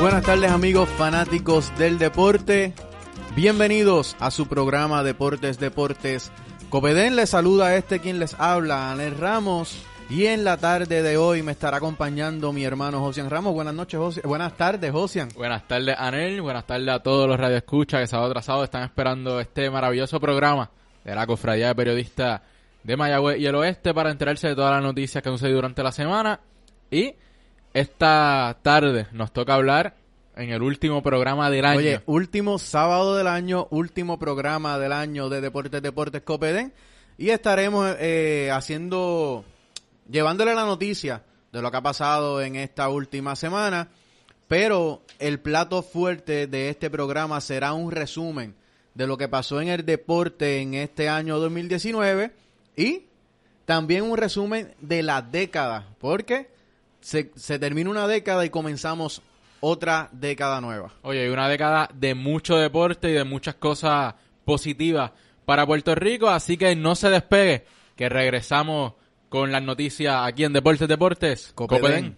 Buenas tardes amigos fanáticos del deporte. Bienvenidos a su programa Deportes Deportes. Copedén les saluda a este quien les habla, Anel Ramos. Y en la tarde de hoy me estará acompañando mi hermano Josian Ramos. Buenas noches, Josian. Buenas tardes, Josian. Buenas tardes, Anel. Buenas tardes a todos los radioescuchas que sábado tras sábado están esperando este maravilloso programa de la Cofradía de Periodistas de Mayagüez y el Oeste para enterarse de todas las noticias que han sucedido durante la semana. Y esta tarde nos toca hablar en el último programa del año. Oye, último sábado del año, último programa del año de Deportes Deportes Copedén. Y estaremos eh, haciendo, llevándole la noticia de lo que ha pasado en esta última semana. Pero el plato fuerte de este programa será un resumen de lo que pasó en el deporte en este año 2019 y también un resumen de la década, porque se, se termina una década y comenzamos otra década nueva. Oye, hay una década de mucho deporte y de muchas cosas positivas para Puerto Rico, así que no se despegue, que regresamos con las noticias aquí en Deportes Deportes. Copedén.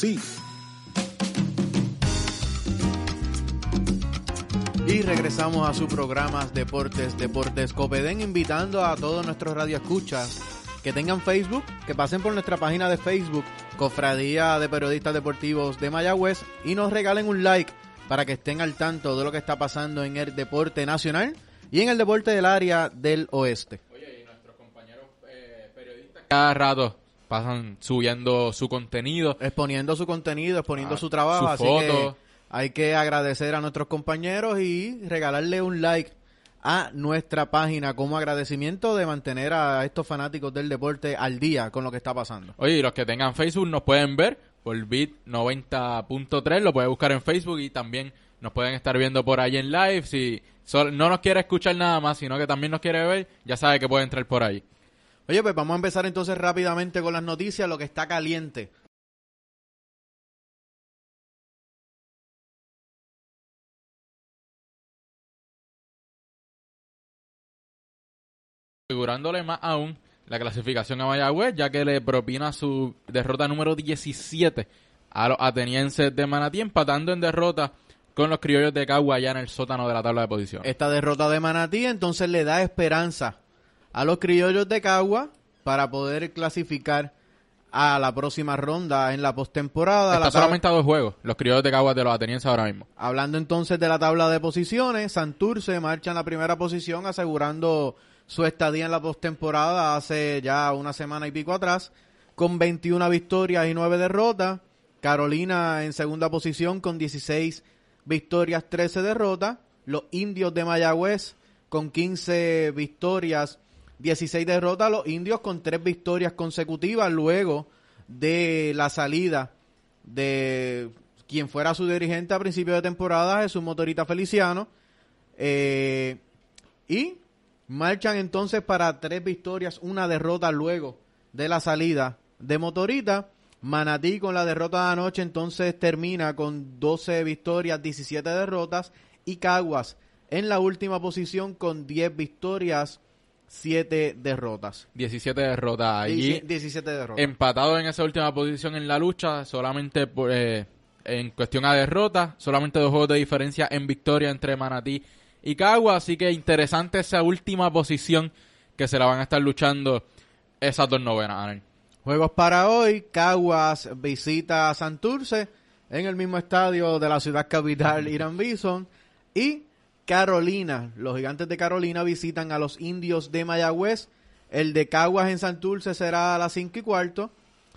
sí. Y regresamos a su programa Deportes, Deportes Copedén, invitando a todos nuestros radioescuchas que tengan Facebook, que pasen por nuestra página de Facebook, Cofradía de Periodistas Deportivos de Mayagüez, y nos regalen un like para que estén al tanto de lo que está pasando en el deporte nacional y en el deporte del área del oeste. Oye, y nuestros compañeros eh, periodistas cada rato pasan subiendo su contenido. Exponiendo su contenido, exponiendo Ah, su trabajo, su así foto. que hay que agradecer a nuestros compañeros y regalarle un like a nuestra página como agradecimiento de mantener a estos fanáticos del deporte al día con lo que está pasando. Oye, y los que tengan Facebook nos pueden ver por Bit 90.3, lo puede buscar en Facebook y también nos pueden estar viendo por ahí en live. Si no nos quiere escuchar nada más, sino que también nos quiere ver, ya sabe que puede entrar por ahí. Oye, pues vamos a empezar entonces rápidamente con las noticias, lo que está caliente. Asegurándole más aún la clasificación a Mayagüez, ya que le propina su derrota número 17 a los atenienses de Manatí, empatando en derrota con los criollos de Cagua ya en el sótano de la tabla de posiciones. Esta derrota de Manatí entonces le da esperanza a los criollos de Cagua para poder clasificar a la próxima ronda en la postemporada. Está La solamente a dos juegos, los criollos de Cagua de los atenienses ahora mismo. Hablando entonces de la tabla de posiciones, Santurce marcha en la primera posición asegurando su estadía en la postemporada hace ya una semana y pico atrás, con 21 victorias y 9 derrotas. Carolina en segunda posición con 16 victorias, 13 derrotas. Los indios de Mayagüez con 15 victorias, 16 derrotas. Los indios con 3 victorias consecutivas luego de la salida de quien fuera su dirigente a principio de temporada, Jesús Motorita Feliciano. Eh, y marchan entonces para tres victorias, una derrota luego de la salida de Motorita. Manatí con la derrota de anoche entonces termina con 12 victorias, 17 derrotas. Y Caguas en la última posición con 10 victorias, 7 derrotas. 17 derrotas allí. Dieci- 17 derrotas. empatado en esa última posición en la lucha, solamente por, eh, en cuestión a derrota, solamente dos juegos de diferencia en victoria entre Manatí y Cagua, así que interesante esa última posición que se la van a estar luchando esas dos novenas, Anel. Juegos para hoy, Caguas visita a Santurce en el mismo estadio de la ciudad capital Irán Bison y Carolina, los gigantes de Carolina visitan a los indios de Mayagüez, el de Caguas en Santurce será a las 5 y cuarto,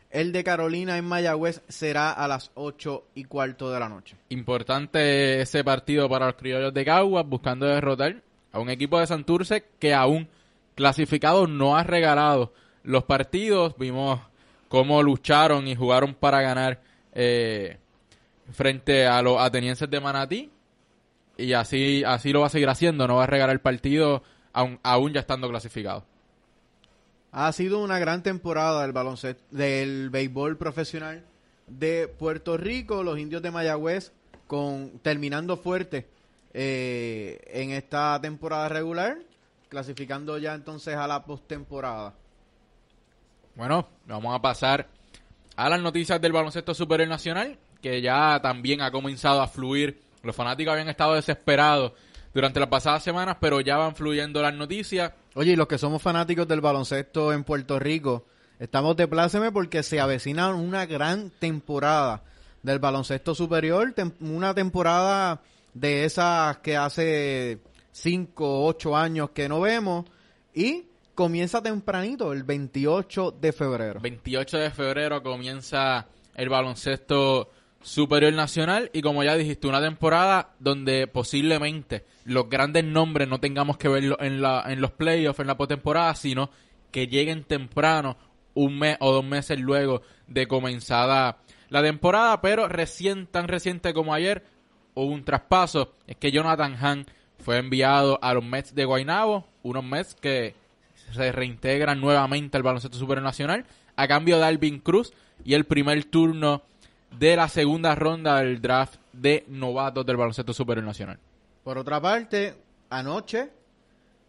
el de Carolina en Mayagüez será a las 8 y cuarto de la noche. Importante ese partido para los criollos de Caguas, buscando derrotar a un equipo de Santurce que aún clasificado no ha regalado los partidos. Vimos cómo lucharon y jugaron para ganar eh, frente a los atenienses de Manatí. Y así, así lo va a seguir haciendo, no va a regalar el partido aún, aún ya estando clasificado. Ha sido una gran temporada del baloncesto, del béisbol profesional de Puerto Rico, los indios de Mayagüez, con terminando fuerte eh, en esta temporada regular, clasificando ya entonces a la postemporada. Bueno, vamos a pasar a las noticias del baloncesto superior nacional, que ya también ha comenzado a fluir. Los fanáticos habían estado desesperados durante las pasadas semanas, pero ya van fluyendo las noticias. Oye, y los que somos fanáticos del baloncesto en Puerto Rico, estamos de pláceme porque se avecina una gran temporada del baloncesto superior, tem- una temporada de esas que hace 5 o 8 años que no vemos y comienza tempranito, el 28 de febrero. 28 de febrero comienza el baloncesto superior nacional y como ya dijiste, una temporada donde posiblemente los grandes nombres no tengamos que verlo en, la, en los playoffs, en la postemporada, sino que lleguen temprano, un mes o dos meses luego de comenzada la temporada, pero recién, tan reciente como ayer, hubo un traspaso, es que Jonathan Hahn fue enviado a los Mets de Guaynabo, unos Mets que se reintegran nuevamente al baloncesto superior nacional a cambio de Alvin Cruz y el primer turno de la segunda ronda del draft de novatos del baloncesto superior nacional. Por otra parte, anoche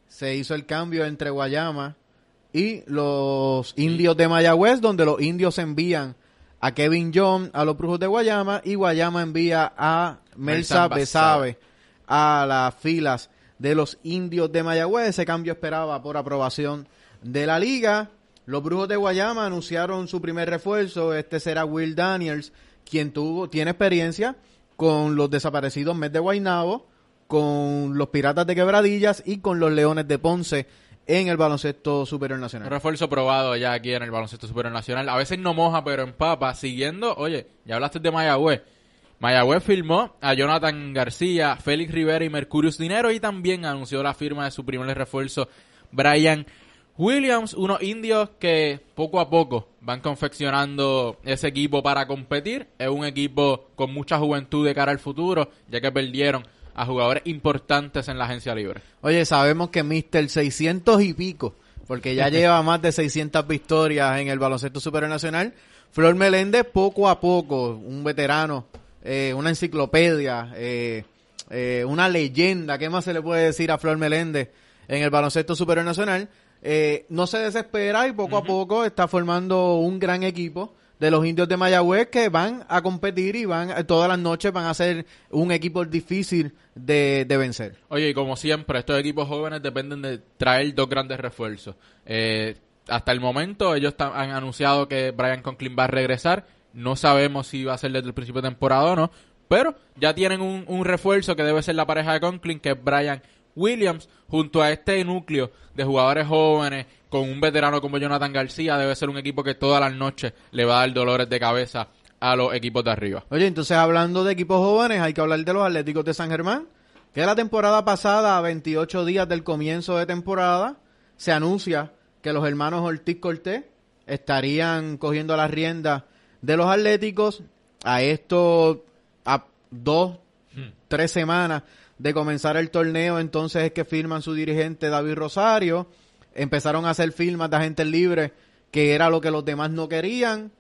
se hizo el cambio entre Guayama y los indios de Mayagüez, donde los indios envían a Kevin John a los Brujos de Guayama y Guayama envía a Melsa Besabe a las filas de los indios de Mayagüez. Ese cambio esperaba por aprobación de la liga. Los Brujos de Guayama anunciaron su primer refuerzo. Este será Will Daniels, quien tuvo, tiene experiencia con los desaparecidos Mets de Guaynabo, con los Piratas de Quebradillas y con los Leones de Ponce en el baloncesto superior nacional. refuerzo probado ya aquí en el baloncesto superior nacional. A veces no moja, pero empapa. Siguiendo, oye, ya hablaste de Mayagüez. Mayagüez firmó a Jonathan García, Félix Rivera y Mercurius Dinero y también anunció la firma de su primer refuerzo, Brian Williams, unos indios que poco a poco van confeccionando ese equipo para competir. Es un equipo con mucha juventud de cara al futuro, ya que perdieron a jugadores importantes en la agencia libre. Oye, sabemos que Mister 600 y pico, porque ya lleva más de 600 victorias en el baloncesto superior nacional. Flor Meléndez, poco a poco, un veterano, eh, una enciclopedia, eh, eh, una leyenda, ¿qué más se le puede decir a Flor Meléndez en el baloncesto superior nacional? Eh, no se desespera y poco a poco está formando un gran equipo de los indios de Mayagüez que van a competir y van todas las noches van a ser un equipo difícil de, de vencer. Oye, y como siempre, estos equipos jóvenes dependen de traer dos grandes refuerzos. Eh, hasta el momento ellos han anunciado que Brian Conklin va a regresar. No sabemos si va a ser desde el principio de temporada o no. Pero ya tienen un, un refuerzo que debe ser la pareja de Conklin, que es Brian Williams, junto a este núcleo de jugadores jóvenes, con un veterano como Jonathan García, debe ser un equipo que todas las noches le va a dar dolores de cabeza a los equipos de arriba. Oye, entonces hablando de equipos jóvenes, hay que hablar de los Atléticos de San Germán, que la temporada pasada, a 28 días del comienzo de temporada, se anuncia que los hermanos Ortiz Cortés estarían cogiendo las riendas de los Atléticos. A esto, a dos, tres semanas de comenzar el torneo, entonces es que firman su dirigente David Rosario. Empezaron a hacer firmas de agentes libres, que era lo que los demás no querían.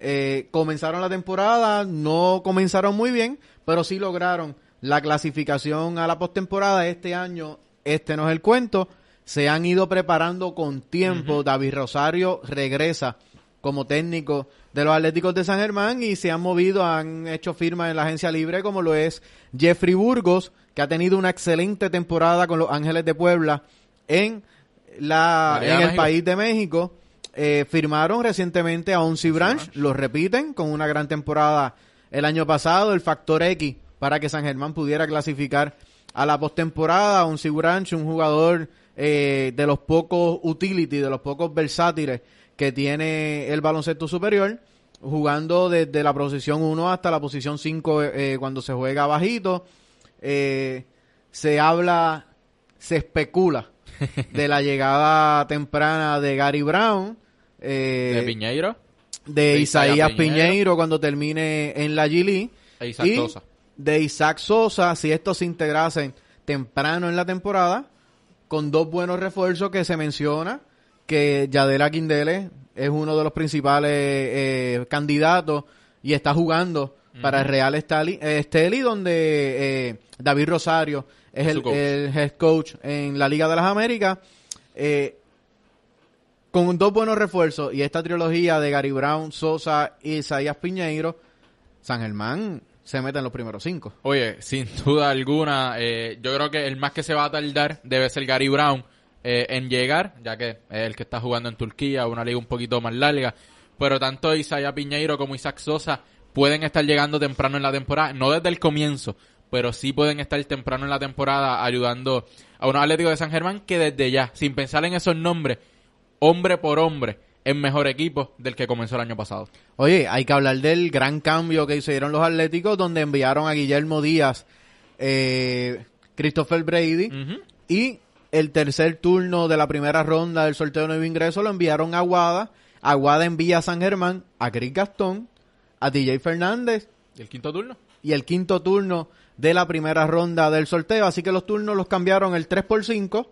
Eh, comenzaron la temporada, no comenzaron muy bien, pero sí lograron la clasificación a la postemporada. Este año, este no es el cuento. Se han ido preparando con tiempo. David Rosario regresa como técnico de los Atléticos de San Germán y se han movido, han hecho firmas en la agencia libre, como lo es Jeffrey Burgos, que ha tenido una excelente temporada con los Ángeles de Puebla en la en el México. país de México. Eh, firmaron recientemente a Onsi Branch, lo repiten con una gran temporada el año pasado, el factor X para que San Germán pudiera clasificar a la postemporada. Onsi Branch, un jugador eh, de los pocos utility, de los pocos versátiles que tiene el baloncesto superior, jugando desde la posición 1 hasta la posición 5 eh, cuando se juega bajito. Eh, se habla, se especula de la llegada temprana de Gary Brown, eh, De Piñeiro de, de Isaías Piñeiro. Piñeiro cuando termine en la Gili e Isaac y Sosa. de Isaac Sosa si estos se integrasen temprano en la temporada con dos buenos refuerzos que se menciona que Yadela Quindele es uno de los principales eh, candidatos y está jugando para el Real eh, Esteli donde eh, David Rosario es el, head coach en la Liga de las Américas eh, con dos buenos refuerzos y esta trilogía de Gary Brown, Sosa y Isaías Piñeiro, San Germán se mete en los primeros cinco. Oye, sin duda alguna, eh, yo creo que el más que se va a tardar debe ser Gary Brown eh, en llegar, ya que es el que está jugando en Turquía, una liga un poquito más larga. Pero tanto Isaiah Piñeiro como Isaac Sosa pueden estar llegando temprano en la temporada, no desde el comienzo, pero sí pueden estar temprano en la temporada ayudando a unos Atléticos de San Germán que desde ya, sin pensar en esos nombres, hombre por hombre, es mejor equipo del que comenzó el año pasado. Oye, hay que hablar del gran cambio que hicieron los Atléticos, donde enviaron a Guillermo Díaz, eh, Christopher Brady y el tercer turno de la primera ronda del sorteo de nuevo ingreso lo enviaron a Aguada. Aguada envía a San Germán, a Chris Gastón, a DJ Fernández ¿Y el quinto turno? y el quinto turno de la primera ronda del sorteo. Así que los turnos los cambiaron el 3 por 5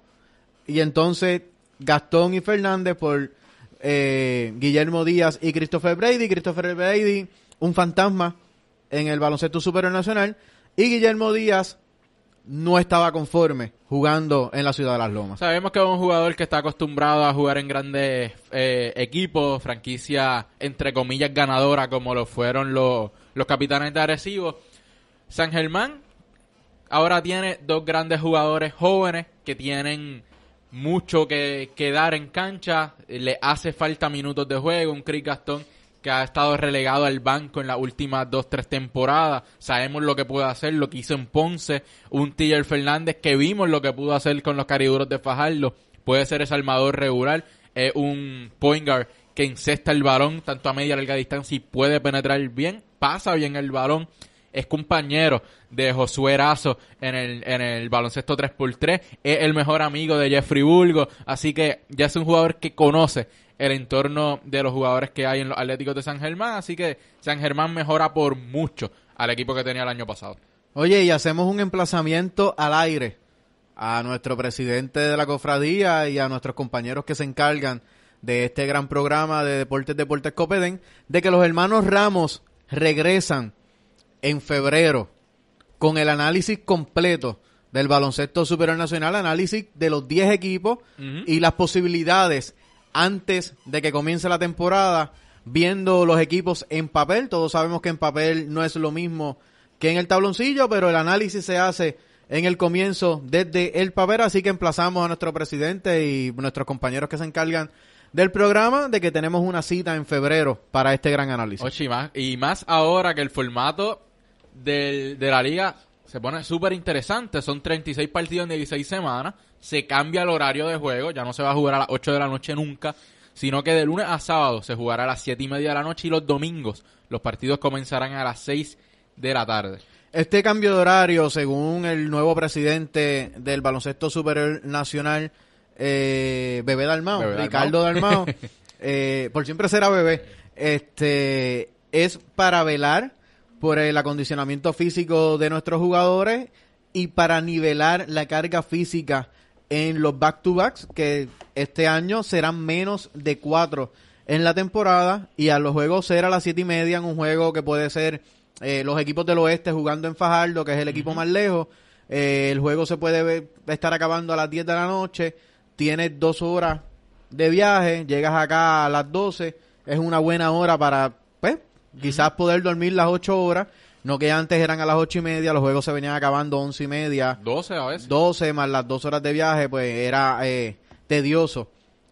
y entonces Gastón y Fernández por eh, Guillermo Díaz y Christopher Brady. Christopher Brady, un fantasma en el baloncesto superior nacional y Guillermo Díaz no estaba conforme jugando en la ciudad de las Lomas. Sabemos que es un jugador que está acostumbrado a jugar en grandes eh, equipos, franquicia entre comillas ganadora como lo fueron los, los capitanes de Arecibo. San Germán ahora tiene dos grandes jugadores jóvenes que tienen mucho que, que dar en cancha, le hace falta minutos de juego, un Chris Gastón que ha estado relegado al banco en las últimas dos, tres temporadas. Sabemos lo que puede hacer, lo que hizo en Ponce. Un Tiller Fernández que vimos lo que pudo hacer con los cariduros de Fajardo. Puede ser ese armador regular. Es un point guard que incesta el balón tanto a media y larga distancia y puede penetrar bien. Pasa bien el balón. Es compañero de Josué Erazo en el, en el baloncesto 3x3. Es el mejor amigo de Jeffrey Bulgo. Así que ya es un jugador que conoce el entorno de los jugadores que hay en los Atléticos de San Germán. Así que San Germán mejora por mucho al equipo que tenía el año pasado. Oye, y hacemos un emplazamiento al aire a nuestro presidente de la cofradía y a nuestros compañeros que se encargan de este gran programa de Deportes Deportes Copeden, de que los hermanos Ramos regresan en febrero con el análisis completo del baloncesto superior nacional, análisis de los 10 equipos y las posibilidades antes de que comience la temporada viendo los equipos en papel. Todos sabemos que en papel no es lo mismo que en el tabloncillo, pero el análisis se hace en el comienzo desde el papel, así que emplazamos a nuestro presidente y nuestros compañeros que se encargan del programa de que tenemos una cita en febrero para este gran análisis. Oye, y más, ahora que el formato de la liga se pone súper interesante. Son 36 partidos en 16 semanas. Se cambia el horario de juego. Ya no se va a jugar a las 8 de la noche nunca. Sino que de lunes a sábado se jugará a las 7 y media de la noche y los domingos los partidos comenzarán a las 6 de la tarde. Este cambio de horario, según el nuevo presidente del baloncesto superior nacional, eh, Bebé Dalmao, Bebé. Ricardo Dalmao, eh, por siempre será bebé, este, es para velar por el acondicionamiento físico de nuestros jugadores y para nivelar la carga física en los back-to-backs, que este año serán menos de cuatro en la temporada y a los juegos ser a las siete y media en un juego que puede ser eh, los equipos del oeste jugando en Fajardo, que es el equipo más lejos. Eh, el juego se puede ver- estar acabando a las 10 de la noche. Tienes dos horas de viaje, llegas acá a las 12. Es una buena hora para, pues, quizás poder dormir las 8 horas. No que antes eran a las ocho y media, los juegos se venían acabando once y media. 12 a veces. 12 más las dos horas de viaje, pues era eh, tedioso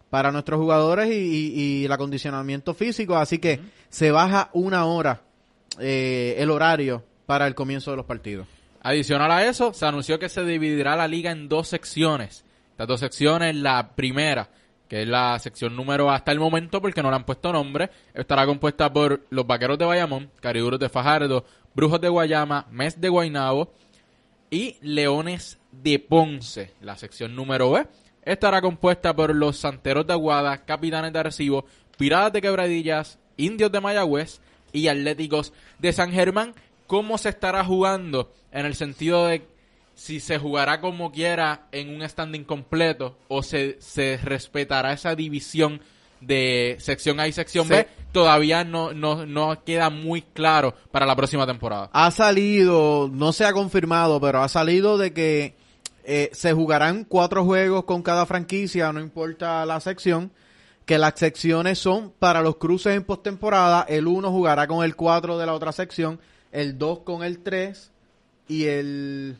para nuestros jugadores y, y- y el acondicionamiento físico. Así que se baja una hora eh, el horario para el comienzo de los partidos. Adicional a eso, se anunció que se dividirá la liga en dos secciones. Estas dos secciones, la primera, que es la sección número hasta el momento porque no le han puesto nombre, estará compuesta por los Vaqueros de Bayamón, Cariduros de Fajardo, Brujos de Guayama, Mes de Guaynabo y Leones de Ponce. La sección número B estará compuesta por los Santeros de Aguada, Capitanes de Arecibo, Piratas de Quebradillas, Indios de Mayagüez y Atléticos de San Germán. ¿Cómo se estará jugando? En el sentido de si se jugará como quiera en un standing completo o se, se respetará esa división de sección A y sección. B, todavía no, no, no queda muy claro para la próxima temporada. Ha salido, no se ha confirmado, pero ha salido de que eh, se jugarán cuatro juegos con cada franquicia, no importa la sección, que las secciones son para los cruces en postemporada, el uno jugará con el 4 de la otra sección, el 2 con el 3 y el...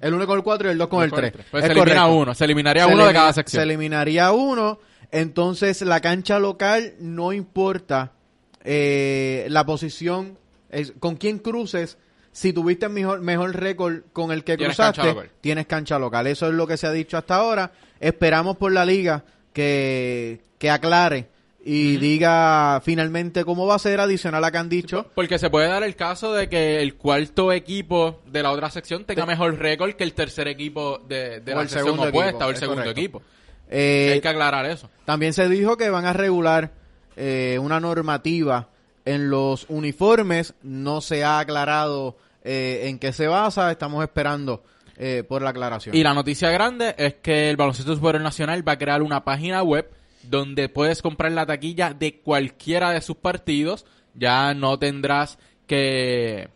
El 1 con el 4 y el 2 con el 3. Pues se elimina uno, se eliminaría Se uno de cada Se sección. eliminaría uno. Entonces, la cancha local no importa eh, la posición, es- con quién cruces. Si tuviste mejor, mejor récord con el que Tienes cruzaste, cancha tienes cancha local. Eso es lo que se ha dicho hasta ahora. Esperamos por la liga que, que aclare y diga finalmente cómo va a ser adicional a que han dicho. Porque se puede dar el caso de que el cuarto equipo de la otra sección tenga mejor récord que el tercer equipo de, de la sección opuesta equipo, o el segundo correcto. equipo. Eh, Hay que aclarar eso. También se dijo que van a regular eh, una normativa en los uniformes. No se ha aclarado eh, en qué se basa. Estamos esperando eh, por la aclaración. Y la noticia grande es que el Baloncesto Superior Nacional va a crear una página web donde puedes comprar la taquilla de cualquiera de sus partidos. Ya no tendrás que,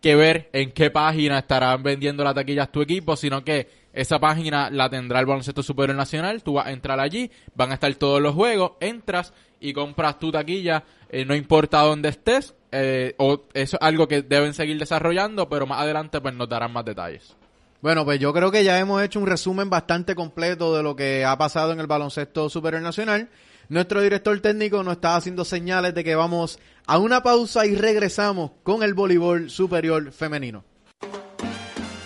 que ver en qué página estarán vendiendo la taquilla tu equipo, sino que esa página la tendrá el Baloncesto Superior Nacional. Tú vas a entrar allí, van a estar todos los juegos, entras y compras tu taquilla, eh, no importa dónde estés. eh, o eso es algo que deben seguir desarrollando, pero más adelante pues nos darán más detalles. Bueno, pues yo creo que ya hemos hecho un resumen bastante completo de lo que ha pasado en el baloncesto superior nacional. Nuestro director técnico nos está haciendo señales de que vamos a una pausa y regresamos con el voleibol superior femenino.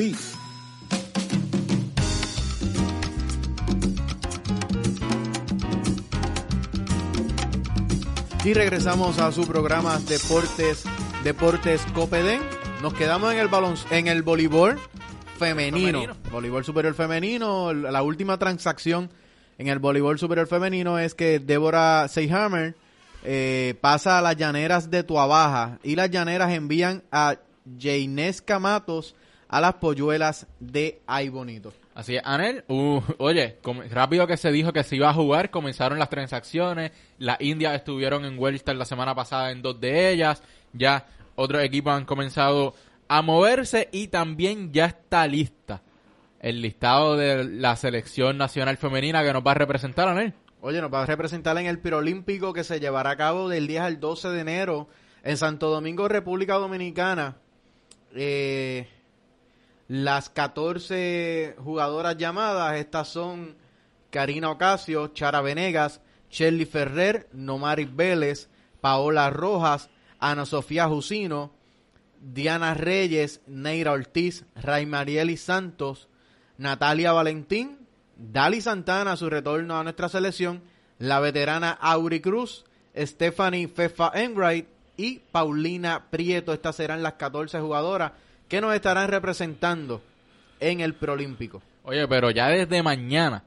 sí. Y regresamos a su programa Deportes Deportes Copedén. Nos quedamos en el balon, en el voleibol femenino. Femenino. Voleibol superior femenino. La última transacción en el voleibol superior femenino es que Débora Seyhammer eh, pasa a las llaneras de Tuabaja y las llaneras envían a Jainesca Matos a las polluelas de Ay Bonito. Así es, Anel, uh, oye, rápido que se dijo que se iba a jugar, comenzaron las transacciones, las Indias estuvieron en Wellstar la semana pasada en dos de ellas, ya otros equipos han comenzado a moverse y también ya está lista el listado de la selección nacional femenina que nos va a representar, Anel. Oye, nos va a representar en el Pirolímpico que se llevará a cabo del 10 al 12 de enero en Santo Domingo, República Dominicana. Eh, las 14 jugadoras llamadas, estas son Karina Ocasio, Chara Venegas, Shelly Ferrer, Nomaris Vélez, Paola Rojas, Ana Sofía Jusino, Diana Reyes, Neira Ortiz, Raimarieli Santos, Natalia Valentín, Dali Santana, su retorno a nuestra selección, la veterana Auri Cruz, Stephanie Fefa Enright y Paulina Prieto. Estas serán las 14 jugadoras que nos estarán representando en el Prolímpico. Oye, pero ya desde mañana,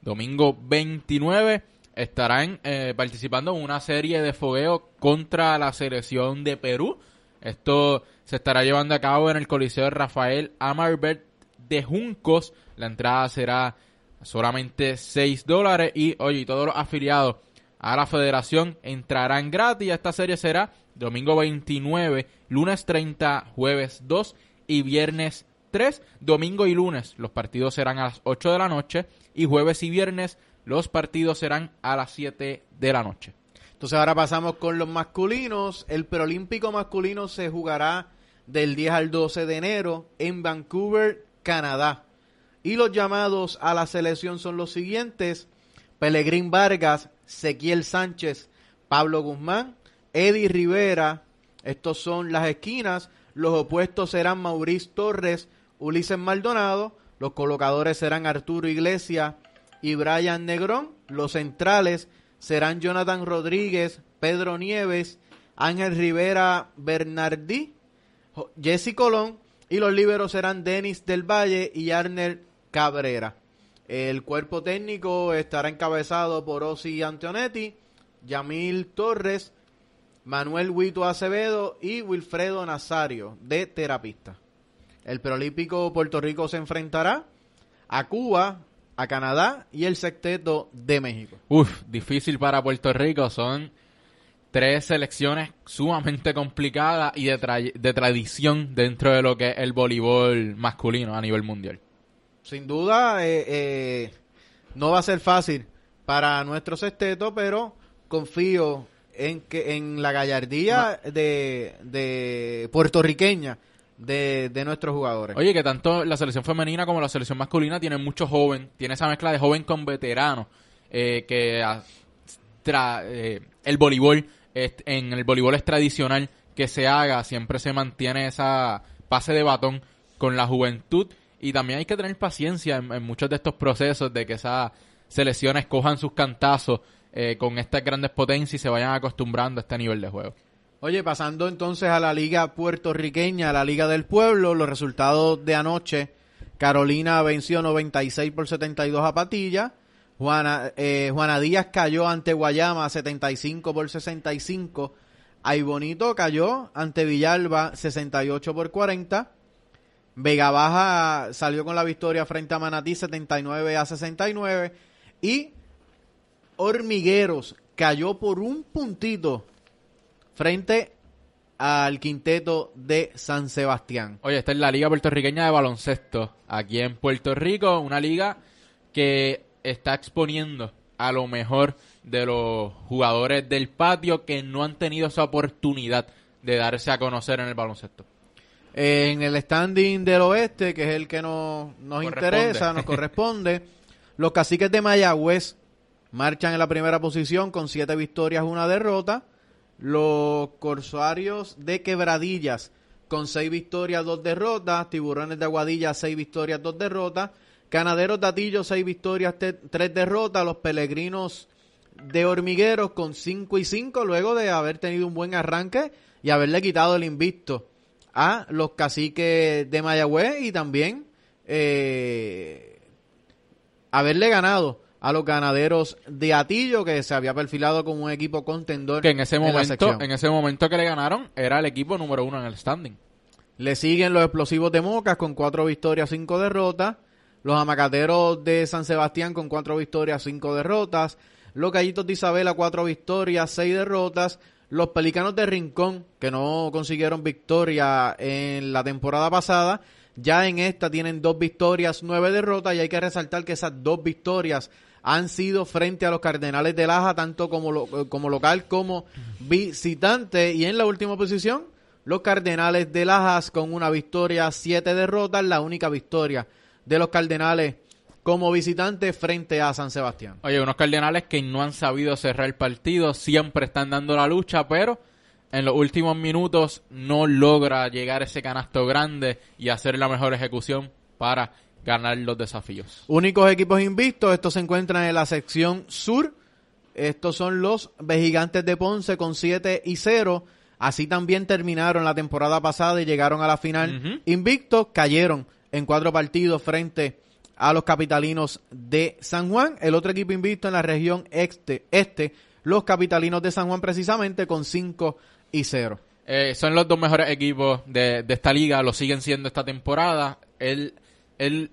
domingo 29, estarán eh, participando en una serie de fogueo contra la selección de Perú. Esto se estará llevando a cabo en el Coliseo Rafael Amarbert de Juncos. La entrada será solamente 6 dólares y, oye, todos los afiliados a la federación entrarán gratis. Esta serie será domingo 29, lunes 30, jueves 2 y viernes 3. Domingo y lunes los partidos serán a las 8 de la noche y jueves y viernes los partidos serán a las 7 de la noche. Entonces ahora pasamos con los masculinos. El preolímpico masculino se jugará del 10 al 12 de enero en Vancouver, Canadá. Y los llamados a la selección son los siguientes. Pelegrín Vargas, Sequiel Sánchez, Pablo Guzmán, Eddie Rivera. Estos son las esquinas. Los opuestos serán Maurice Torres, Ulises Maldonado. Los colocadores serán Arturo Iglesias y Brian Negrón. Los centrales serán Jonathan Rodríguez, Pedro Nieves, Ángel Rivera Bernardí, Jesse Colón y los líberos serán Denis del Valle y Arner Cabrera. El cuerpo técnico estará encabezado por Osi Antonetti, Yamil Torres, Manuel Huito Acevedo y Wilfredo Nazario de terapista. El Prolímpico Puerto Rico se enfrentará a Cuba, a Canadá y el sexteto de México. Uf, difícil para Puerto Rico. Son tres selecciones sumamente complicadas y de, tra- de tradición dentro de lo que es el voleibol masculino a nivel mundial. Sin duda, eh, eh, no va a ser fácil para nuestro sexteto, pero confío en que en la gallardía de, de puertorriqueña de, de nuestros jugadores. Oye, que tanto la selección femenina como la selección masculina tienen mucho joven, tiene esa mezcla de joven con veterano, eh, que ah, tra- eh, el voleibol, es- en el voleibol es tradicional que se haga, siempre se mantiene esa pase de batón con la juventud y también hay que tener paciencia en, muchos de estos procesos de que esas selecciones cojan sus cantazos eh, con estas grandes potencias y se vayan acostumbrando a este nivel de juego. Oye, pasando entonces a la liga puertorriqueña, a la liga del pueblo, los resultados de anoche, Carolina venció 96 por 72 a Patilla, Juana, eh, Juana Díaz cayó ante Guayama 75 por 65, Bonito cayó ante Villalba 68 por 40, Vega Baja salió con la victoria frente a Manatí 79 a 69 y Hormigueros cayó por un puntito frente al quinteto de San Sebastián. Oye, esta es la Liga Puertorriqueña de Baloncesto, aquí en Puerto Rico, una liga que está exponiendo a lo mejor de los jugadores del patio que no han tenido esa oportunidad de darse a conocer en el baloncesto. En el standing del oeste, que es el que nos, nos interesa, nos corresponde, los caciques de Mayagüez marchan en la primera posición con siete victorias, una derrota. Los corsarios de Quebradillas con seis victorias, dos derrotas. Tiburones de Aguadilla, seis victorias, dos derrotas. Canaderos de Atillo, seis victorias, tres derrotas. Los Peregrinos de Hormigueros con cinco y cinco, luego de haber tenido un buen arranque y haberle quitado el invicto a los caciques de Mayagüez y también eh, haberle ganado a los ganaderos de Atillo que se había perfilado como un equipo contendor que en ese momento en, ese momento que le ganaron era el equipo número uno en el standing. Le siguen los explosivos de Mocas con cuatro victorias cinco derrotas. Los amacateros de San Sebastián con cuatro victorias cinco derrotas. Los gallitos de Isabela cuatro victorias seis derrotas. Los Pelicanos de Rincón, que no consiguieron victoria en la temporada pasada, ya en esta tienen dos victorias, nueve derrotas. Y hay que resaltar que esas dos victorias han sido frente a los Cardenales de Laja, tanto como, como local como visitante. Y en la última posición, los Cardenales de Lajas con una victoria, siete derrotas, la única victoria de los Cardenales como visitante frente a San Sebastián. Oye, unos Cardenales que no han sabido cerrar el partido, siempre están dando la lucha, pero en los últimos minutos no logra llegar ese canasto grande y hacer la mejor ejecución para ganar los desafíos. Únicos equipos invictos, estos se encuentran en la sección sur. Estos son los Vejigantes de Ponce con 7 y 0. Así también terminaron la temporada pasada y llegaron a la final invictos. Cayeron en cuatro partidos frente a los capitalinos de San Juan. El otro equipo invicto en la región este, este los capitalinos de San Juan precisamente con 5 y 0. Eh, son los dos mejores equipos de, esta liga, lo siguen siendo esta temporada. El, el,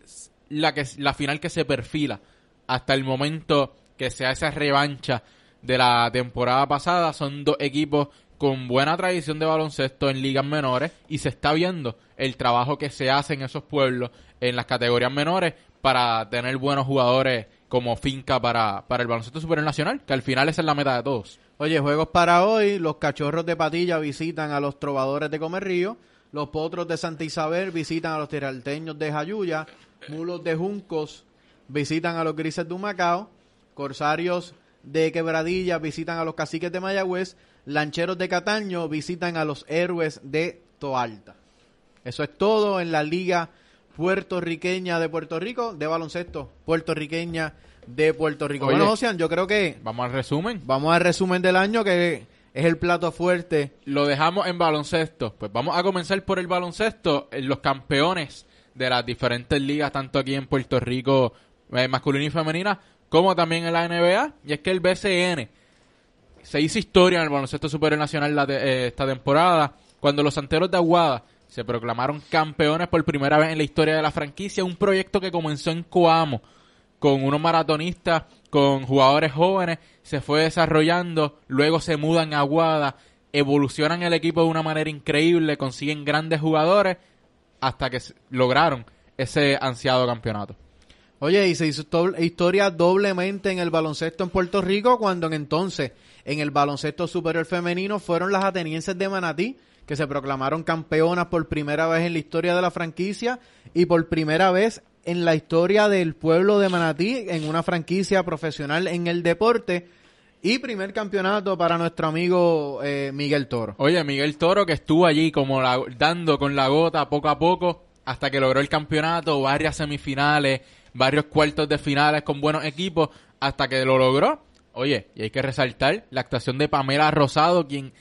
la, que, la final que se perfila hasta el momento que sea esa revancha de la temporada pasada. Son dos equipos con buena tradición de baloncesto en ligas menores y se está viendo el trabajo que se hace en esos pueblos en las categorías menores para tener buenos jugadores como finca para, para el baloncesto superior nacional, que al final esa es la meta de todos. Oye, juegos para hoy, los cachorros de Patilla visitan a los trovadores de Comerrío, los potros de Santa Isabel visitan a los tiralteños de Jayuya, mulos de Juncos visitan a los grises de Humacao, corsarios de Quebradilla visitan a los caciques de Mayagüez, lancheros de Cataño visitan a los héroes de Toalta. Eso es todo en la liga puertorriqueña de Puerto Rico, de baloncesto puertorriqueña de Puerto Rico. bueno, Ocean, yo creo que... Vamos al resumen. Vamos al resumen del año que es el plato fuerte. Lo dejamos en baloncesto. Pues vamos a comenzar por el baloncesto. Los campeones de las diferentes ligas, tanto aquí en Puerto Rico, eh, masculina y femenina, como también en la NBA. Y es que el BCN se hizo historia en el baloncesto superior nacional eh, esta temporada, cuando los santeros de Aguada se proclamaron campeones por primera vez en la historia de la franquicia, un proyecto que comenzó en Coamo con unos maratonistas, con jugadores jóvenes, se fue desarrollando, luego se mudan a Aguada, evolucionan el equipo de una manera increíble, consiguen grandes jugadores hasta que lograron ese ansiado campeonato. Oye, y se hizo historia doblemente en el baloncesto en Puerto Rico cuando en entonces en el baloncesto superior femenino fueron las atenienses de Manatí que se proclamaron campeonas por primera vez en la historia de la franquicia y por primera vez en la historia del pueblo de Manatí en una franquicia profesional en el deporte. Y primer campeonato para nuestro amigo eh, Miguel Toro. Oye, Miguel Toro que estuvo allí como la- dando con la gota poco a poco hasta que logró el campeonato, varias semifinales, varios cuartos de finales con buenos equipos, hasta que lo logró. Oye, y hay que resaltar la actuación de Pamela Rosado, quien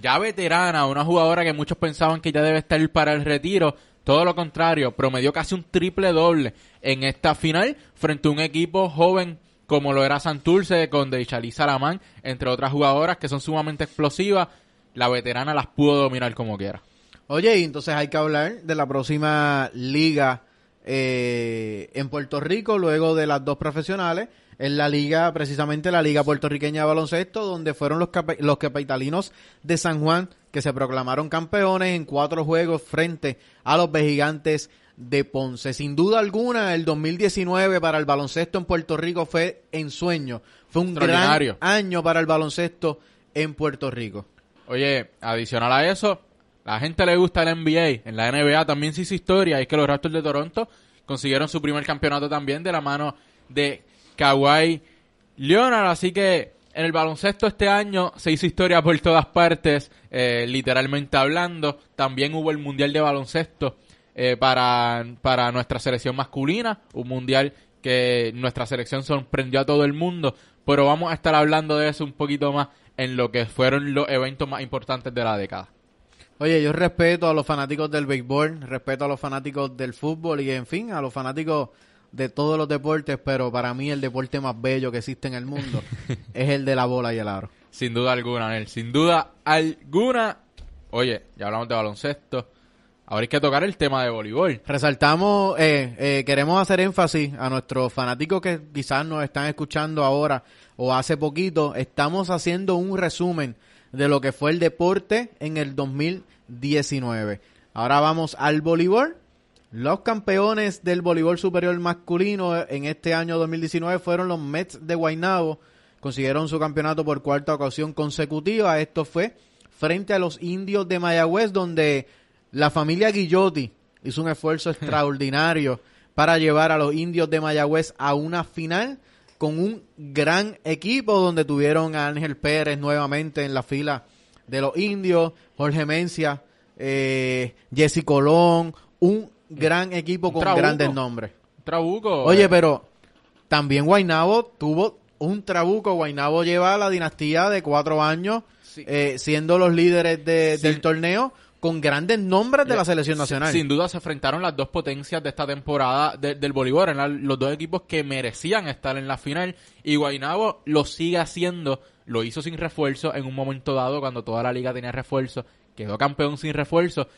ya veterana, una jugadora que muchos pensaban que ya debe estar para el retiro. Todo lo contrario, promedió casi un triple doble en esta final frente a un equipo joven como lo era Santurce con Deichali Salamán, entre otras jugadoras que son sumamente explosivas. La veterana las pudo dominar como quiera. Oye, y entonces hay que hablar de la próxima liga eh, en Puerto Rico, luego de las dos profesionales. En la liga, precisamente la Liga Puertorriqueña de Baloncesto, donde fueron los, los capitalinos de San Juan que se proclamaron campeones en cuatro juegos frente a los gigantes de Ponce. Sin duda alguna, el 2019 para el baloncesto en Puerto Rico fue ensueño. Fue un gran año para el baloncesto en Puerto Rico. Oye, adicional a eso, la gente le gusta el NBA. En la NBA también se hizo historia. Es que los Raptors de Toronto consiguieron su primer campeonato también de la mano de Kawhi Leonard. Así que en el baloncesto este año se hizo historia por todas partes, eh, literalmente hablando. También hubo el Mundial de Baloncesto eh, para, para nuestra selección masculina. Un mundial que nuestra selección sorprendió a todo el mundo. Pero vamos a estar hablando de eso un poquito más en lo que fueron los eventos más importantes de la década. Oye, yo respeto a los fanáticos del béisbol, respeto a los fanáticos del fútbol y, en fin, a los fanáticos de todos los deportes, pero para mí el deporte más bello que existe en el mundo es el de la bola y el aro. Sin duda alguna, Nel. Sin duda alguna. Oye, ya hablamos de baloncesto. Ahora hay que tocar el tema de voleibol. Resaltamos, eh, eh, queremos hacer énfasis a nuestros fanáticos que quizás nos están escuchando ahora o hace poquito. Estamos haciendo un resumen de lo que fue el deporte en el 2019. Ahora vamos al voleibol. Los campeones del voleibol superior masculino en este año 2019 fueron los Mets de Guaynabo. Consiguieron su campeonato por cuarta ocasión consecutiva. Esto fue frente a los indios de Mayagüez, donde la familia Guillotti hizo un esfuerzo extraordinario para llevar a los indios de Mayagüez a una final con un gran equipo donde tuvieron a Ángel Pérez nuevamente en la fila de los indios, Jorge Mencia, eh, Jesse Colón, un gran equipo con trabuco. grandes nombres. Trabuco. Oye, eh, pero también Guainabo tuvo un trabuco. Guainabo lleva la dinastía de cuatro años Sí. eh, siendo los líderes de- Sí. del torneo con grandes nombres de la selección sin- nacional. Sin duda se enfrentaron las dos potencias de esta temporada de- del voleibol. Eran los dos equipos que merecían estar en la final. Y Guaynabo lo sigue haciendo. Lo hizo sin refuerzo en un momento dado cuando toda la liga tenía refuerzo. Quedó campeón sin refuerzo.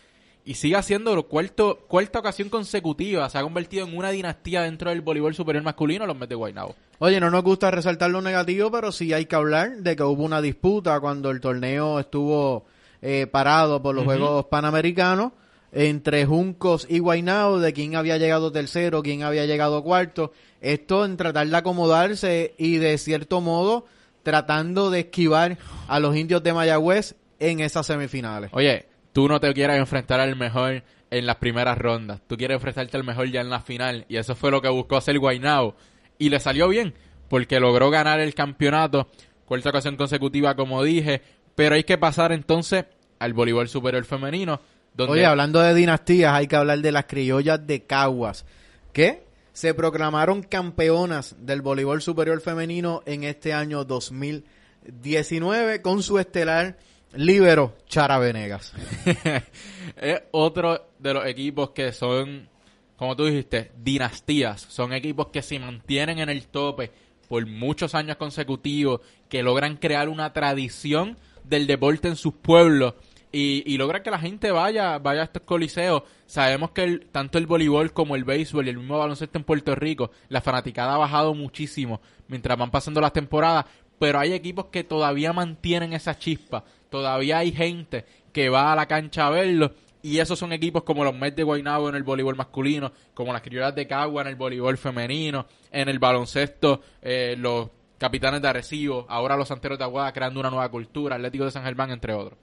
Y sigue haciendo cuarto, cuarta ocasión consecutiva. Se ha convertido en una dinastía dentro del voleibol superior masculino, los Mets de Guaynabo. Oye, no nos gusta resaltar lo negativo, pero sí hay que hablar de que hubo una disputa cuando el torneo estuvo eh, parado por los Juegos Panamericanos entre Juncos y Guaynabo, de quién había llegado tercero, quién había llegado cuarto. Esto en tratar de acomodarse y de cierto modo tratando de esquivar a los indios de Mayagüez en esas semifinales. Oye, tú no te quieres enfrentar al mejor en las primeras rondas. Tú quieres enfrentarte al mejor ya en la final. Y eso fue lo que buscó hacer Guaynabo. Y le salió bien, porque logró ganar el campeonato. Cuarta ocasión consecutiva, como dije. Pero hay que pasar entonces al voleibol superior femenino. Donde Oye, hablando de dinastías, hay que hablar de las criollas de Caguas, que se proclamaron campeonas del voleibol superior femenino en este año 2019 con su estelar líbero Chara Venegas. es otro de los equipos que son, como tú dijiste, dinastías. Son equipos que se mantienen en el tope por muchos años consecutivos, que logran crear una tradición del deporte en sus pueblos y, logran que la gente vaya, vaya a estos coliseos. Sabemos que tanto el voleibol como el béisbol y el mismo baloncesto en Puerto Rico, la fanaticada ha bajado muchísimo mientras van pasando las temporadas, pero hay equipos que todavía mantienen esa chispa, todavía hay gente que va a la cancha a verlo y esos son equipos como los Mets de Guaynabo en el voleibol masculino, como las Criollas de Cagua en el voleibol femenino, en el baloncesto, eh, los Capitanes de Arecibo, ahora los Santeros de Aguada creando una nueva cultura, Atlético de San Germán, entre otros.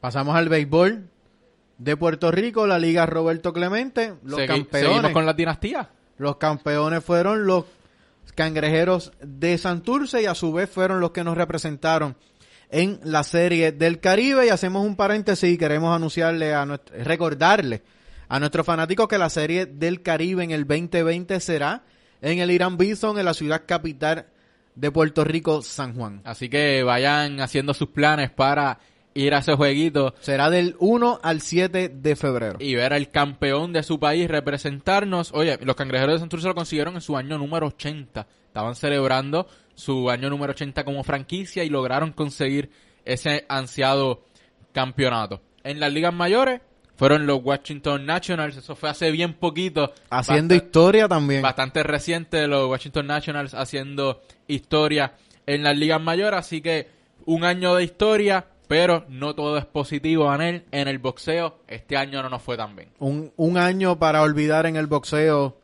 Pasamos al béisbol de Puerto Rico, la Liga Roberto Clemente, los Segui- campeones. Seguimos con las dinastías. Los campeones fueron los cangrejeros de Santurce y a su vez fueron los que nos representaron en la serie del Caribe y hacemos un paréntesis y queremos anunciarle a nuestro, recordarle a nuestros fanáticos que la serie del Caribe en el 2020 será en el Irán Bison en la ciudad capital de Puerto Rico, San Juan. Así que vayan haciendo sus planes para ir a ese jueguito. Será del 1 al 7 de febrero. Y ver al campeón de su país representarnos. Oye, los cangrejeros de Santurce lo consiguieron en su año número 80. Estaban celebrando su año número 80 como franquicia y lograron conseguir ese ansiado campeonato. En las ligas mayores fueron los Washington Nationals, eso fue hace bien poquito. Haciendo historia también. Bastante reciente los Washington Nationals haciendo historia en las ligas mayores, así que un año de historia, pero no todo es positivo en él. En el boxeo, este año no nos fue tan bien. Un, un año para olvidar en el boxeo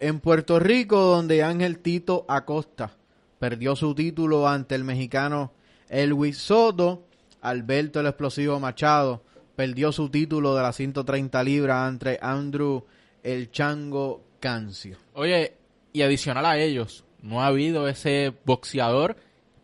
en Puerto Rico, donde Ángel Tito Acosta perdió su título ante el mexicano Elvis Soto, Alberto el Explosivo Machado perdió su título de las 130 libras ante Andrew el Chango Cancio. Oye, y adicional a ellos, no ha habido ese boxeador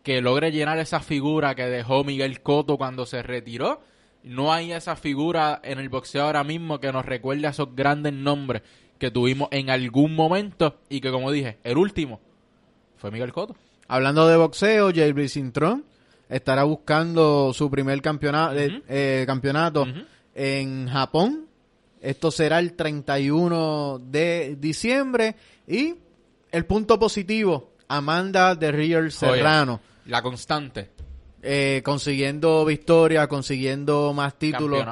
que logre llenar esa figura que dejó Miguel Cotto cuando se retiró. No hay esa figura en el boxeo ahora mismo que nos recuerde a esos grandes nombres que tuvimos en algún momento y que, como dije, el último fue Miguel Cotto. Hablando de boxeo, Jair Sintron estará buscando su primer campeonato, eh, campeonato en Japón. Esto será el 31 de diciembre. Y el punto positivo, Amanda de Real Serrano. la constante. Eh, consiguiendo victoria, consiguiendo más títulos.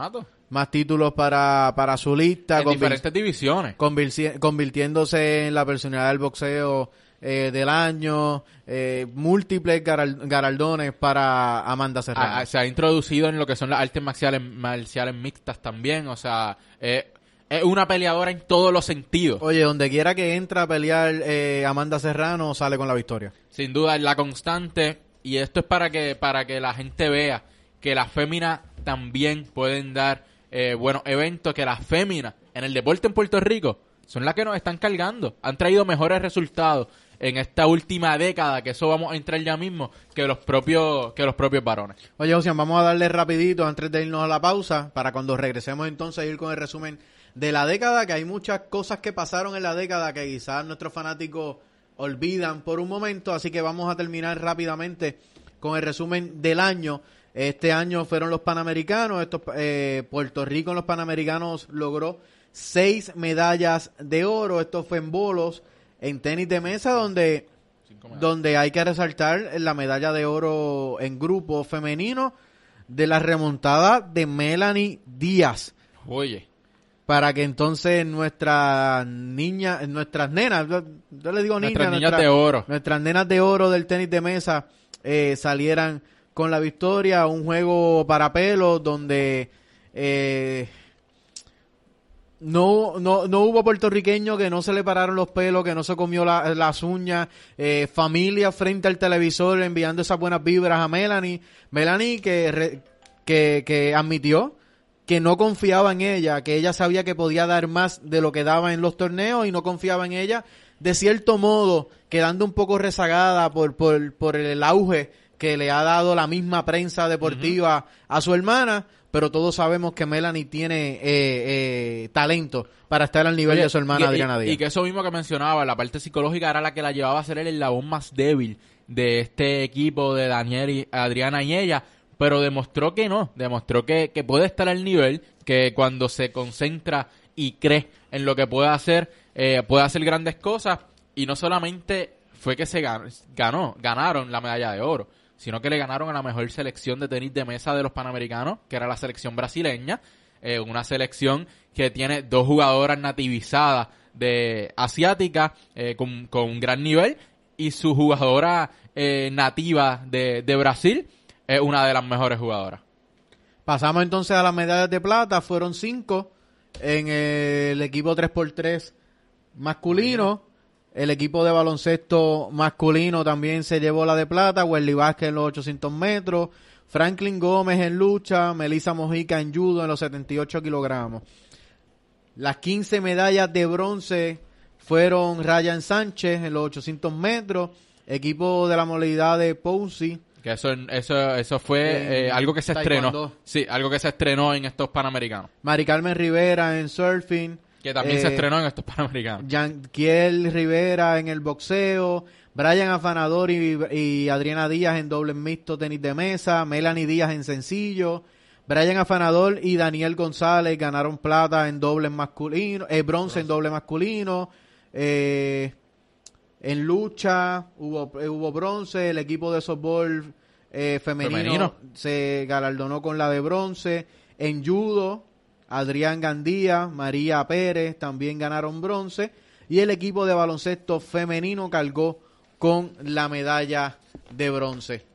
Más títulos para, para su lista. En diferentes divisiones. Convirtiéndose en la personalidad del boxeo eh, del año, eh, múltiples garaldones para Amanda Serrano. Ah, se ha introducido en lo que son las artes marciales, marciales mixtas también, o sea, eh, es una peleadora en todos los sentidos. Oye, donde quiera que entra a pelear eh, Amanda Serrano, sale con la victoria. Sin duda, es la constante, y esto es para que, para que la gente vea que las féminas también pueden dar buenos eventos, que las féminas en el deporte en Puerto Rico son las que nos están cargando, han traído mejores resultados en esta última década, que eso vamos a entrar ya mismo, que los propios, que los propios varones. Oye, Ocean, vamos a darle rapidito antes de irnos a la pausa, para cuando regresemos entonces ir con el resumen de la década, que hay muchas cosas que pasaron en la década que quizás nuestros fanáticos olvidan por un momento, así que vamos a terminar rápidamente con el resumen del año. Este año fueron los Panamericanos, estos, eh, Puerto Rico en los Panamericanos logró seis medallas de oro, esto fue en bolos, en tenis de mesa donde donde hay que resaltar la medalla de oro en grupo femenino de la remontada de Melanie Díaz. Oye. Para que entonces nuestras niñas, nuestras nenas, yo, le digo niñas, nuestras de oro. Nuestras nenas de oro del tenis de mesa eh, salieran con la victoria. Un juego para pelos donde eh, no, no, no hubo puertorriqueño que no se le pararon los pelos, que no se comió las uñas, eh, familia frente al televisor enviando esas buenas vibras a Melanie. Melanie que, que, que admitió que no confiaba en ella, que ella sabía que podía dar más de lo que daba en los torneos y no confiaba en ella, de cierto modo, quedando un poco rezagada por, por, por el auge que le ha dado la misma prensa deportiva a su hermana pero todos sabemos que Melanie tiene eh, eh, talento para estar al nivel de su hermana Adriana Díaz. Y que eso mismo que mencionaba, la parte psicológica era la que la llevaba a ser el eslabón más débil de este equipo de Daniel y Adriana y ella, pero demostró que no, demostró que, que puede estar al nivel, que cuando se concentra y cree en lo que puede hacer, eh, puede hacer grandes cosas, y no solamente fue que se ganó, ganaron la medalla de oro, sino que le ganaron a la mejor selección de tenis de mesa de los Panamericanos, que era la selección brasileña, eh, una selección que tiene dos jugadoras nativizadas de asiática eh, con, un gran nivel y su jugadora eh, nativa de, de Brasil es una de las mejores jugadoras. Pasamos entonces a las medallas de plata, fueron cinco en el equipo 3x3 masculino. El equipo de baloncesto masculino también se llevó la de plata. Welly Vázquez en los 800 metros. Franklin Gómez en lucha. Melissa Mojica en judo en los 78 kilogramos. Las 15 medallas de bronce fueron Ryan Sánchez en los 800 metros, equipo de la modalidad de Posey. Que eso, eso, eso fue eh, algo que se estrenó. Sí, algo que se estrenó en estos Panamericanos. Mari Carmen Rivera en surfing. Que también se eh, estrenó en estos Panamericanos. Kiel Rivera en el boxeo. Brian Afanador y, Adriana Díaz en doble mixto tenis de mesa. Melanie Díaz en sencillo. Brian Afanador y Daniel González ganaron plata en doble masculino, eh, bronce, en doble masculino. Eh, en lucha hubo, eh, hubo bronce, el equipo de softball eh, femenino, se galardonó con la de bronce. En judo, Adrián Gandía, María Pérez también ganaron bronce. Y el equipo de baloncesto femenino cargó con la medalla de bronce.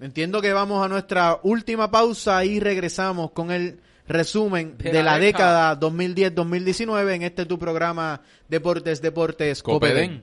Entiendo que vamos a nuestra última pausa y regresamos con el resumen de, la, década 2010-2019 en este tu programa Deportes, Deportes, Copedén.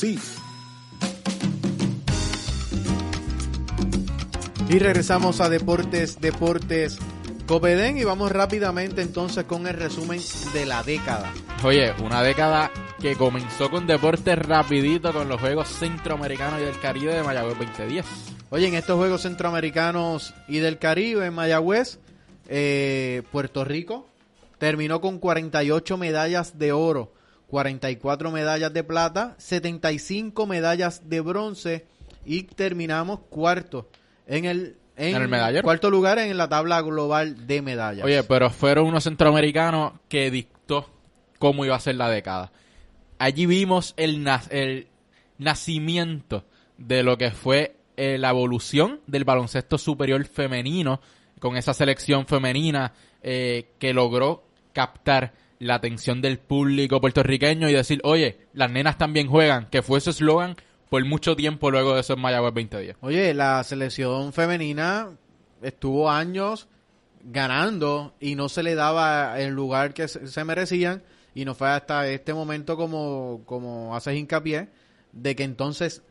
y regresamos a Deportes, Deportes Copedén y vamos rápidamente entonces con el resumen de la década. Oye, una década que comenzó con deportes rapidito con los Juegos Centroamericanos y del Caribe de Mayagüez 2010. Oye, en estos Juegos Centroamericanos y del Caribe en Mayagüez, eh, Puerto Rico terminó con 48 medallas de oro 44 medallas de plata, 75 medallas de bronce y terminamos cuarto en el, en, el cuarto lugar en la tabla global de medallas. Oye, pero fueron unos centroamericanos que dictó cómo iba a ser la década. Allí vimos el, el nacimiento de lo que fue eh, la evolución del baloncesto superior femenino con esa selección femenina eh, que logró captar la atención del público puertorriqueño y decir, oye, las nenas también juegan, que fue su eslogan por mucho tiempo luego de eso en Mayagüez 2010. Oye, la selección femenina estuvo años ganando y no se le daba el lugar que se merecían y no fue hasta este momento como, como haces hincapié de que entonces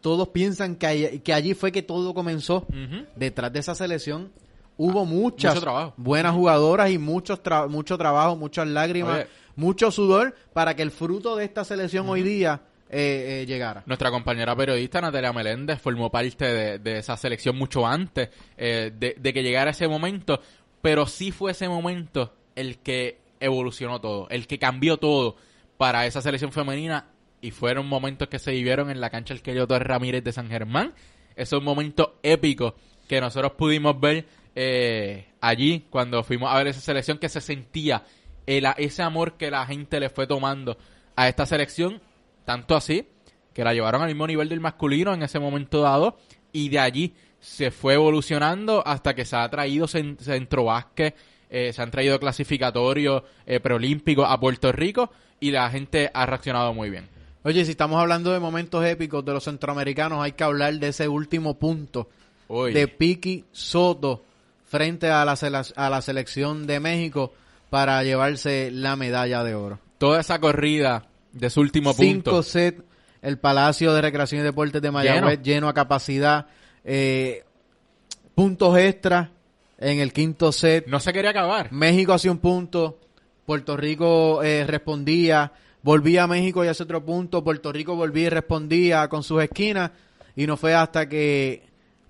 todos piensan que, que allí fue que todo comenzó detrás de esa selección hubo muchas buenas jugadoras y muchos mucho trabajo, muchas lágrimas, mucho sudor para que el fruto de esta selección hoy día eh, eh, llegara. Nuestra compañera periodista Natalia Meléndez formó parte de, esa selección mucho antes eh, de, que llegara ese momento, pero sí fue ese momento el que evolucionó todo, el que cambió todo para esa selección femenina y fueron momentos que se vivieron en la cancha el Querido Torres Ramírez de San Germán. Esos momentos épicos que nosotros pudimos ver eh, allí cuando fuimos a ver esa selección que se sentía el, ese amor que la gente le fue tomando a esta selección, tanto así que la llevaron al mismo nivel del masculino en ese momento dado y de allí se fue evolucionando hasta que se ha traído centro básquet, eh, se han traído clasificatorios eh, preolímpicos a Puerto Rico y la gente ha reaccionado muy bien. Oye, si estamos hablando de momentos épicos de los centroamericanos, hay que hablar de ese último punto de Piki Soto frente a la, a la selección de México para llevarse la medalla de oro. Toda esa corrida de su último punto. Cinco set, el Palacio de Recreación y Deportes de Mayagüez lleno, a capacidad, eh, puntos extra en el quinto set. No se quería acabar. México hacía un punto, Puerto Rico eh, respondía, volvía a México y hace otro punto, Puerto Rico volvía y respondía con sus esquinas y no fue hasta que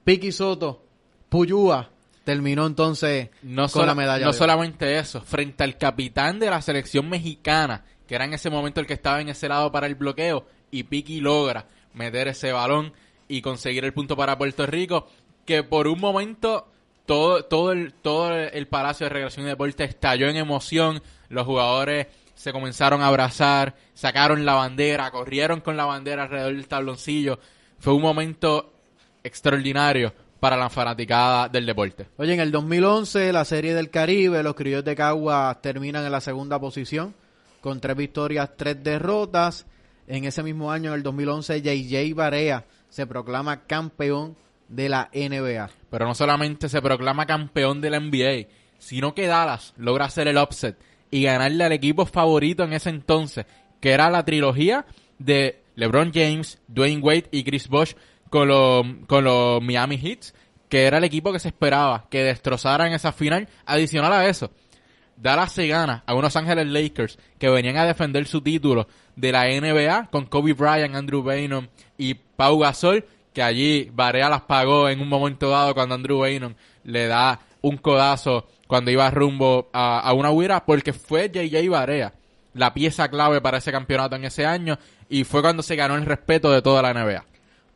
Piki Soto, Puyúa, terminó entonces no con la medalla. No solamente eso, frente al capitán de la selección mexicana, que era en ese momento el que estaba en ese lado para el bloqueo, y Piki logra meter ese balón y conseguir el punto para Puerto Rico, que por un momento todo, todo, el, todo el Palacio de Recreación y Deporte estalló en emoción, los jugadores se comenzaron a abrazar, sacaron la bandera, corrieron con la bandera alrededor del tabloncillo. Fue un momento extraordinario para la fanaticada del deporte. Oye, en el 2011, la Serie del Caribe, los Criollos de Cagua terminan en la segunda posición con tres victorias, tres derrotas. En ese mismo año, en el 2011, JJ Barea se proclama campeón de la NBA. Pero no solamente se proclama campeón de la NBA, sino que Dallas logra hacer el upset y ganarle al equipo favorito en ese entonces, que era la trilogía de LeBron James, Dwayne Wade y Chris Bosh con los, con los Miami Heat, que era el equipo que se esperaba que destrozaran esa final. Adicional a eso, Dallas se gana a unos Ángeles Lakers que venían a defender su título de la NBA con Kobe Bryant, Andrew Bynum y Pau Gasol, que allí Barea las pagó en un momento dado cuando Andrew Bynum le da un codazo cuando iba rumbo a, una huira, porque fue JJ Barea la pieza clave para ese campeonato en ese año y fue cuando se ganó el respeto de toda la NBA.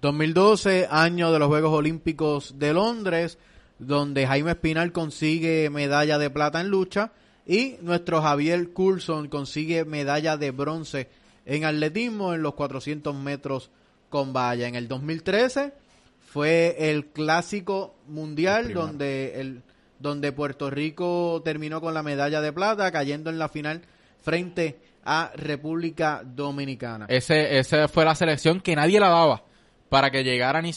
2012, año de los Juegos Olímpicos de Londres, donde Jaime Espinal consigue medalla de plata en lucha y nuestro Javier Coulson consigue medalla de bronce en atletismo en los 400 metros con valla. En el 2013 fue el clásico mundial donde el donde Puerto Rico terminó con la medalla de plata cayendo en la final frente a República Dominicana. Ese esa fue la selección que nadie la daba para que llegara ni,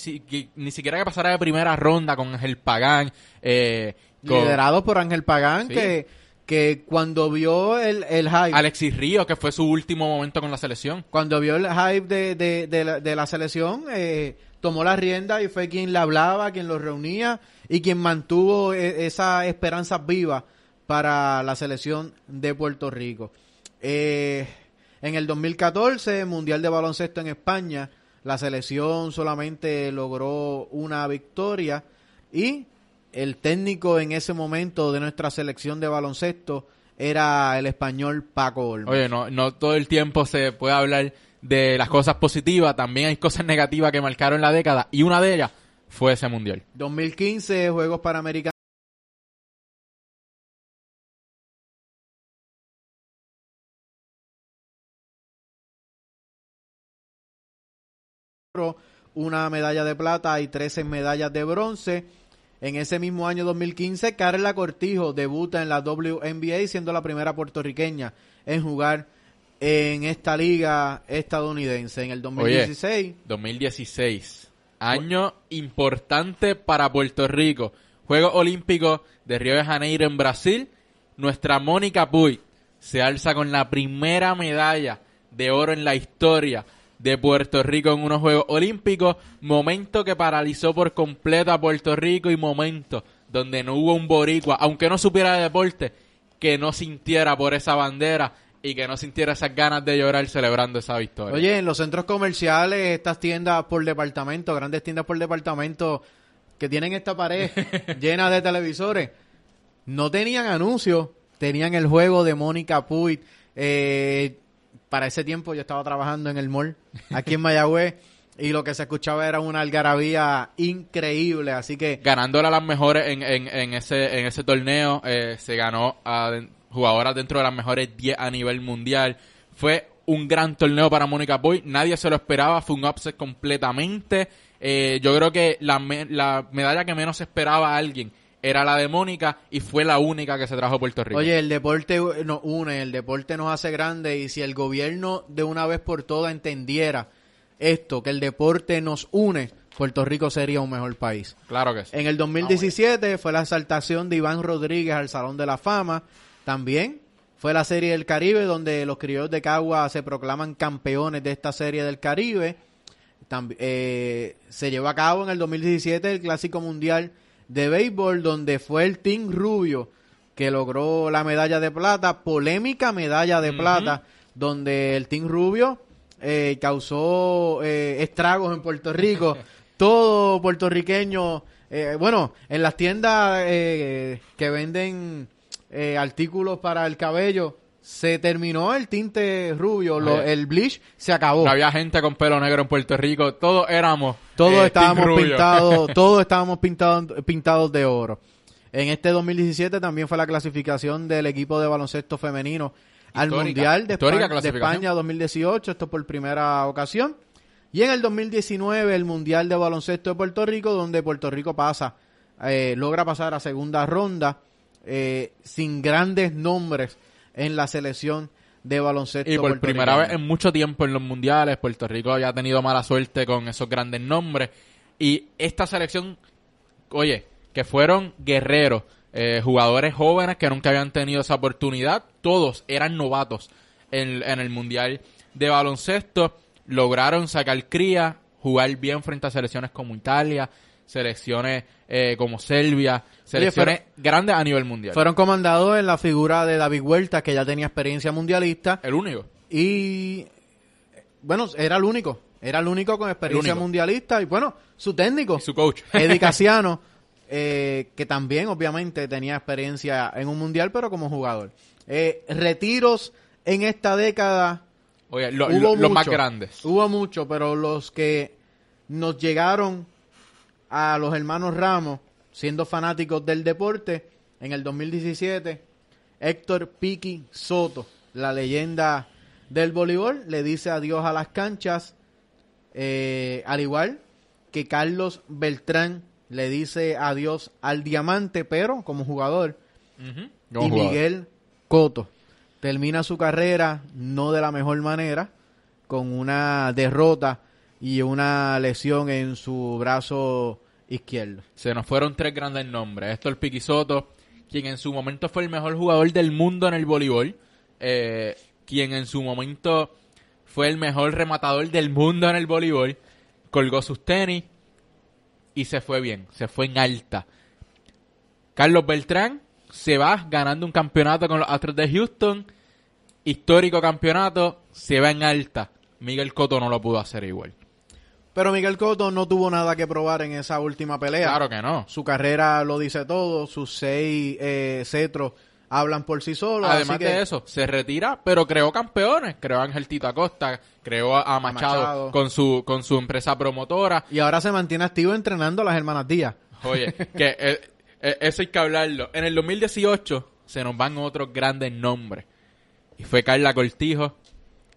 ni siquiera que pasara de primera ronda con Ángel Pagán. Eh, Liderado por Ángel Pagán, que, que cuando vio el, el hype... Alexis Río, que fue su último momento con la selección. Cuando vio el hype de, de, de, la, de la, selección, eh, tomó la rienda y fue quien le hablaba, quien lo reunía y quien mantuvo e, esa esperanza viva para la selección de Puerto Rico. Eh, en el 2014, Mundial de Baloncesto en España, la selección solamente logró una victoria y el técnico en ese momento de nuestra selección de baloncesto era el español Paco Olmos. Oye, no, no todo el tiempo se puede hablar de las cosas positivas, también hay cosas negativas que marcaron la década y una de ellas fue ese mundial. 2015, Juegos Panamericanos. Una medalla de plata y 13 medallas de bronce. En ese mismo año 2015, Carla Cortijo debuta en la WNBA siendo la primera puertorriqueña en jugar en esta liga estadounidense. En el 2016. 2016. Año importante para Puerto Rico. Juegos Olímpicos de Río de Janeiro en Brasil. Nuestra Mónica Puy se alza con la primera medalla de oro en la historia de Puerto Rico en unos Juegos Olímpicos, momento que paralizó por completo a Puerto Rico y momento donde no hubo un boricua, aunque no supiera de deporte, que no sintiera por esa bandera y que no sintiera esas ganas de llorar celebrando esa victoria. Oye, en los centros comerciales, estas tiendas por departamento, grandes tiendas por departamento que tienen esta pared llena de televisores, no tenían anuncios, tenían el juego de Mónica Puig, eh, para ese tiempo yo estaba trabajando en el mall, aquí en Mayagüez, y lo que se escuchaba era una algarabía increíble, así que... Ganándola las mejores en, ese, torneo, eh, se ganó a jugadoras dentro de las mejores 10 a nivel mundial. Fue un gran torneo para Mónica Boy. Nadie se lo esperaba, fue un upset completamente. Eh, yo creo que la, la medalla que menos esperaba a alguien era la de Mónica y fue la única que se trajo a Puerto Rico. Oye, el deporte nos une, el deporte nos hace grande y si el gobierno de una vez por todas entendiera esto, que el deporte nos une, Puerto Rico sería un mejor país. claro que sí. En el 2017 fue la exaltación de Iván Rodríguez al Salón de la Fama. También fue la Serie del Caribe donde los criollos de Cagua se proclaman campeones de esta Serie del Caribe. Tambi- eh, se llevó a cabo en el 2017 el Clásico Mundial de Béisbol donde fue el Team Rubio que logró la medalla de plata, polémica medalla de plata, donde el Team Rubio eh, causó eh, estragos en Puerto Rico. Todo puertorriqueño, eh, bueno, en las tiendas eh, que venden eh, artículos para el cabello, se terminó el tinte rubio, lo- el bleach se acabó. No había gente con pelo negro en Puerto Rico, todos éramos. Todos eh, estábamos pintados, todos estábamos pintados, pintados de oro. En este 2017 también fue la clasificación del equipo de baloncesto femenino al Mundial de, España, de. España 2018, esto por primera ocasión. Y en el 2019 el Mundial de Baloncesto de Puerto Rico, donde Puerto Rico pasa, eh, logra pasar a segunda ronda eh, sin grandes nombres en la selección de baloncesto. Y por primera vez en mucho tiempo en los mundiales, Puerto Rico había tenido mala suerte con esos grandes nombres. Y esta selección, oye, que fueron guerreros, eh, jugadores jóvenes que nunca habían tenido esa oportunidad, todos eran novatos en, en el mundial de baloncesto, lograron sacar cría, jugar bien frente a selecciones como Italia, selecciones eh, como Serbia, selecciones grandes a nivel mundial. Fueron comandados en la figura de David Huerta, que ya tenía experiencia mundialista. el único. Y bueno, era el único. Era el único con experiencia único. mundialista. Y bueno, su técnico, Y su coach. Eddie Casiano, eh, que también obviamente tenía experiencia en un mundial, pero como jugador. Eh, retiros en esta década. Oye, lo- hubo lo- los más grandes. Hubo mucho, pero los que nos llegaron a los hermanos Ramos, siendo fanáticos del deporte, en el 2017, Héctor Piqui Soto, la leyenda del voleibol, le dice adiós a las canchas, eh, al igual que Carlos Beltrán le dice adiós al diamante, pero como jugador, y jugador. Miguel Coto termina su carrera no de la mejor manera, con una derrota y una lesión en su brazo izquierdo. Se nos fueron tres grandes nombres. Héctor Piquisoto, quien en su momento fue el mejor jugador del mundo en el voleibol. eh, quien en su momento fue el mejor rematador del mundo en el voleibol. Colgó sus tenis y se fue bien. Se fue en alta. Carlos Beltrán se va ganando un campeonato con los Astros de Houston. Histórico campeonato. Se va en alta. Miguel Cotto no lo pudo hacer igual. Pero Miguel Coto no tuvo nada que probar en esa última pelea. Claro que no. Su carrera lo dice todo, sus seis eh, cetros hablan por sí solos. Además así que de eso, se retira, pero creó campeones. Creó a Ángel Tito Acosta, creó a, Machado. con su con su empresa promotora. Y ahora se mantiene activo entrenando a las hermanas Díaz. Oye, que eh, eh, eso hay que hablarlo. En el 2018 se nos van otros grandes nombres. Y fue Carla Cortijo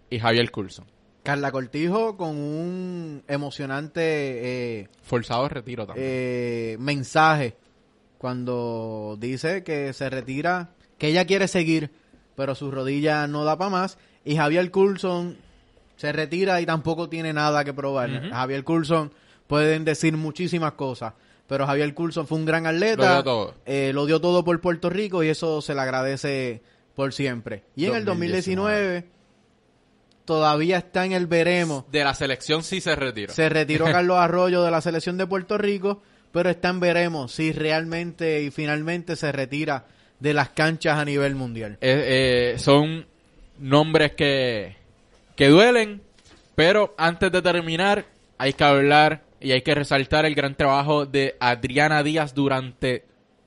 y Javier Coulson. Carla Cortijo con un emocionante eh, Forzado de retiro también. eh, mensaje cuando dice que se retira, que ella quiere seguir, pero su rodilla no da para más. Y Javier Coulson se retira y tampoco tiene nada que probar. Javier Coulson pueden decir muchísimas cosas, pero Javier Coulson fue un gran atleta. Lo dio todo. eh, lo dio todo por Puerto Rico y eso se le agradece por siempre. Y en el 2019 todavía está en el veremos. de la selección sí se retira. Se retiró Carlos Arroyo de la selección de Puerto Rico, pero está en veremos si realmente y finalmente se retira de las canchas a nivel mundial. Eh, eh, son nombres que, que duelen, pero antes de terminar hay que hablar y hay que resaltar el gran trabajo de Adriana Díaz durante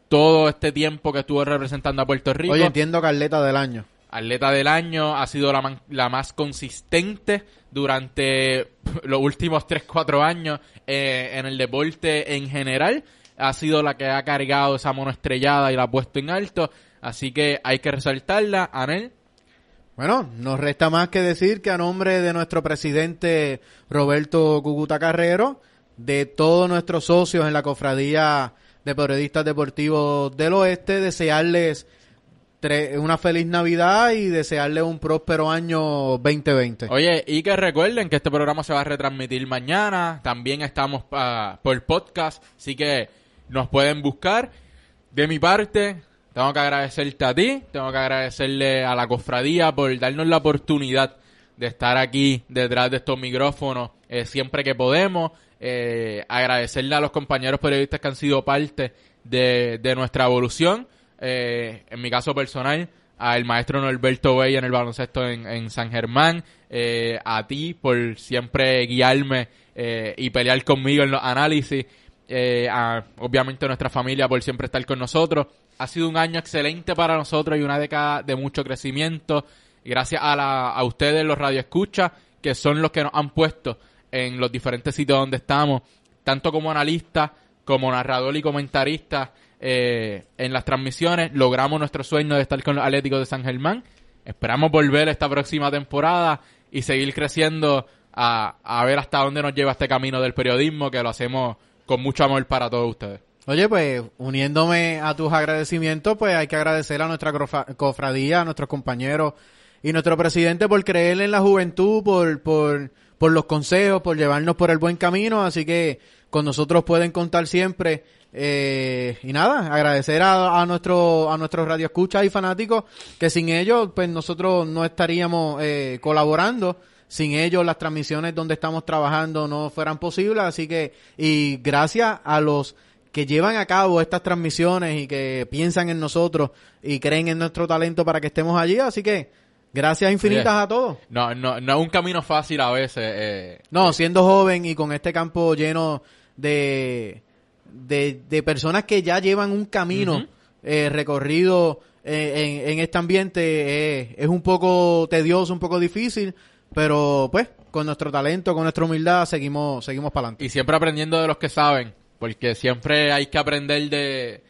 todo este tiempo que estuvo representando a Puerto Rico. Oye, entiendo Carleta del año. Atleta del año, ha sido la, más consistente durante los últimos 3-4 años eh, en el deporte en general. Ha sido la que ha cargado esa mono estrellada y la ha puesto en alto. Así que hay que resaltarla, Anel. Bueno, nos resta más que decir que a nombre de nuestro presidente Roberto Cucuta Carrero, de todos nuestros socios en la cofradía de periodistas deportivos del oeste, desearles una feliz Navidad y desearles un próspero año 2020. Oye, y que recuerden que este programa se va a retransmitir mañana, también estamos uh, por podcast, así que nos pueden buscar. De mi parte, tengo que agradecerte a ti, tengo que agradecerle a la cofradía por darnos la oportunidad de estar aquí detrás de estos micrófonos eh, siempre que podemos. Eh, agradecerle a los compañeros periodistas que han sido parte de, de nuestra evolución. Eh, en mi caso personal, al maestro Norberto Bey en el baloncesto en, San Germán, eh, a ti por siempre guiarme eh, y pelear conmigo en los análisis, a, obviamente a nuestra familia por siempre estar con nosotros. Ha sido un año excelente para nosotros y una década de mucho crecimiento. Gracias a, la, a ustedes, los radioescuchas, que son los que nos han puesto en los diferentes sitios donde estamos, tanto como analistas, como narrador y comentarista eh, en las transmisiones. Logramos nuestro sueño de estar con los Atléticos de San Germán. Esperamos volver esta próxima temporada y seguir creciendo a, a ver hasta dónde nos lleva este camino del periodismo, que lo hacemos con mucho amor para todos ustedes. Oye, pues uniéndome a tus agradecimientos, pues hay que agradecer a nuestra cofradía, a nuestros compañeros y nuestro presidente por creer en la juventud, por, por, por los consejos, por llevarnos por el buen camino. Así que con nosotros pueden contar siempre. Eh, y nada, agradecer a, a nuestro a nuestros radioescuchas y fanáticos que sin ellos pues nosotros no estaríamos eh, colaborando sin ellos las transmisiones donde estamos trabajando no fueran posibles así que y gracias a los que llevan a cabo estas transmisiones y que piensan en nosotros y creen en nuestro talento para que estemos allí. Así que gracias infinitas a todos. No, no, no es un camino fácil a veces. Eh, no, siendo joven y con este campo lleno de, de, de personas que ya llevan un camino eh, recorrido eh, en, en, este ambiente, eh, es un poco tedioso, un poco difícil, pero pues con nuestro talento, con nuestra humildad, seguimos, seguimos para adelante. Y siempre aprendiendo de los que saben porque siempre hay que aprender de,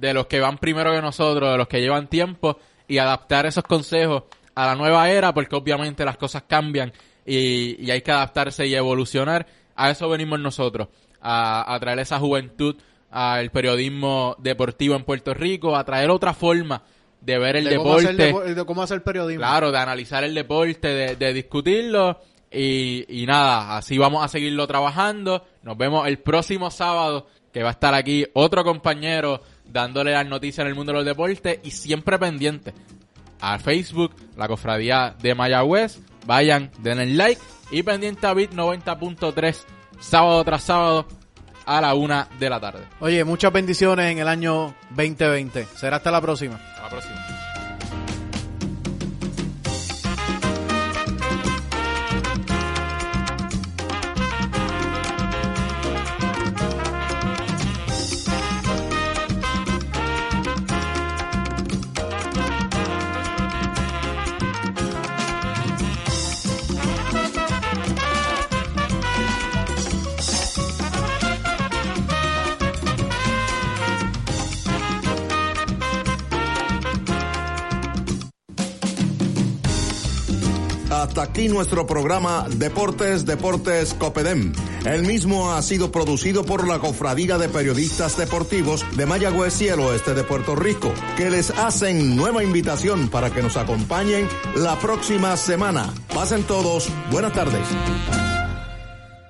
de los que van primero que nosotros, de los que llevan tiempo y adaptar esos consejos a la nueva era, porque obviamente las cosas cambian y, y hay que adaptarse y evolucionar. A eso venimos nosotros, a, a traer esa juventud al periodismo deportivo en Puerto Rico, a traer otra forma de ver el de deporte. Cómo hacer, de, de cómo hacer periodismo. Claro, de analizar el deporte, de, de discutirlo y, y, nada, así vamos a seguirlo trabajando. Nos vemos el próximo sábado, que va a estar aquí otro compañero dándole las noticias en el mundo de los deportes y siempre pendiente a Facebook, la cofradía de Mayagüez. Vayan, den el like y pendiente a Bit 90.3 sábado tras sábado a la una de la tarde. Oye, muchas bendiciones en el año 2020. Será hasta la próxima. Hasta la próxima. Aquí nuestro programa Deportes, Deportes Copedem. El mismo ha sido producido por la Cofradía de Periodistas Deportivos de Mayagüez y el Oeste de Puerto Rico, que les hacen nueva invitación para que nos acompañen la próxima semana. Pasen todos, buenas tardes.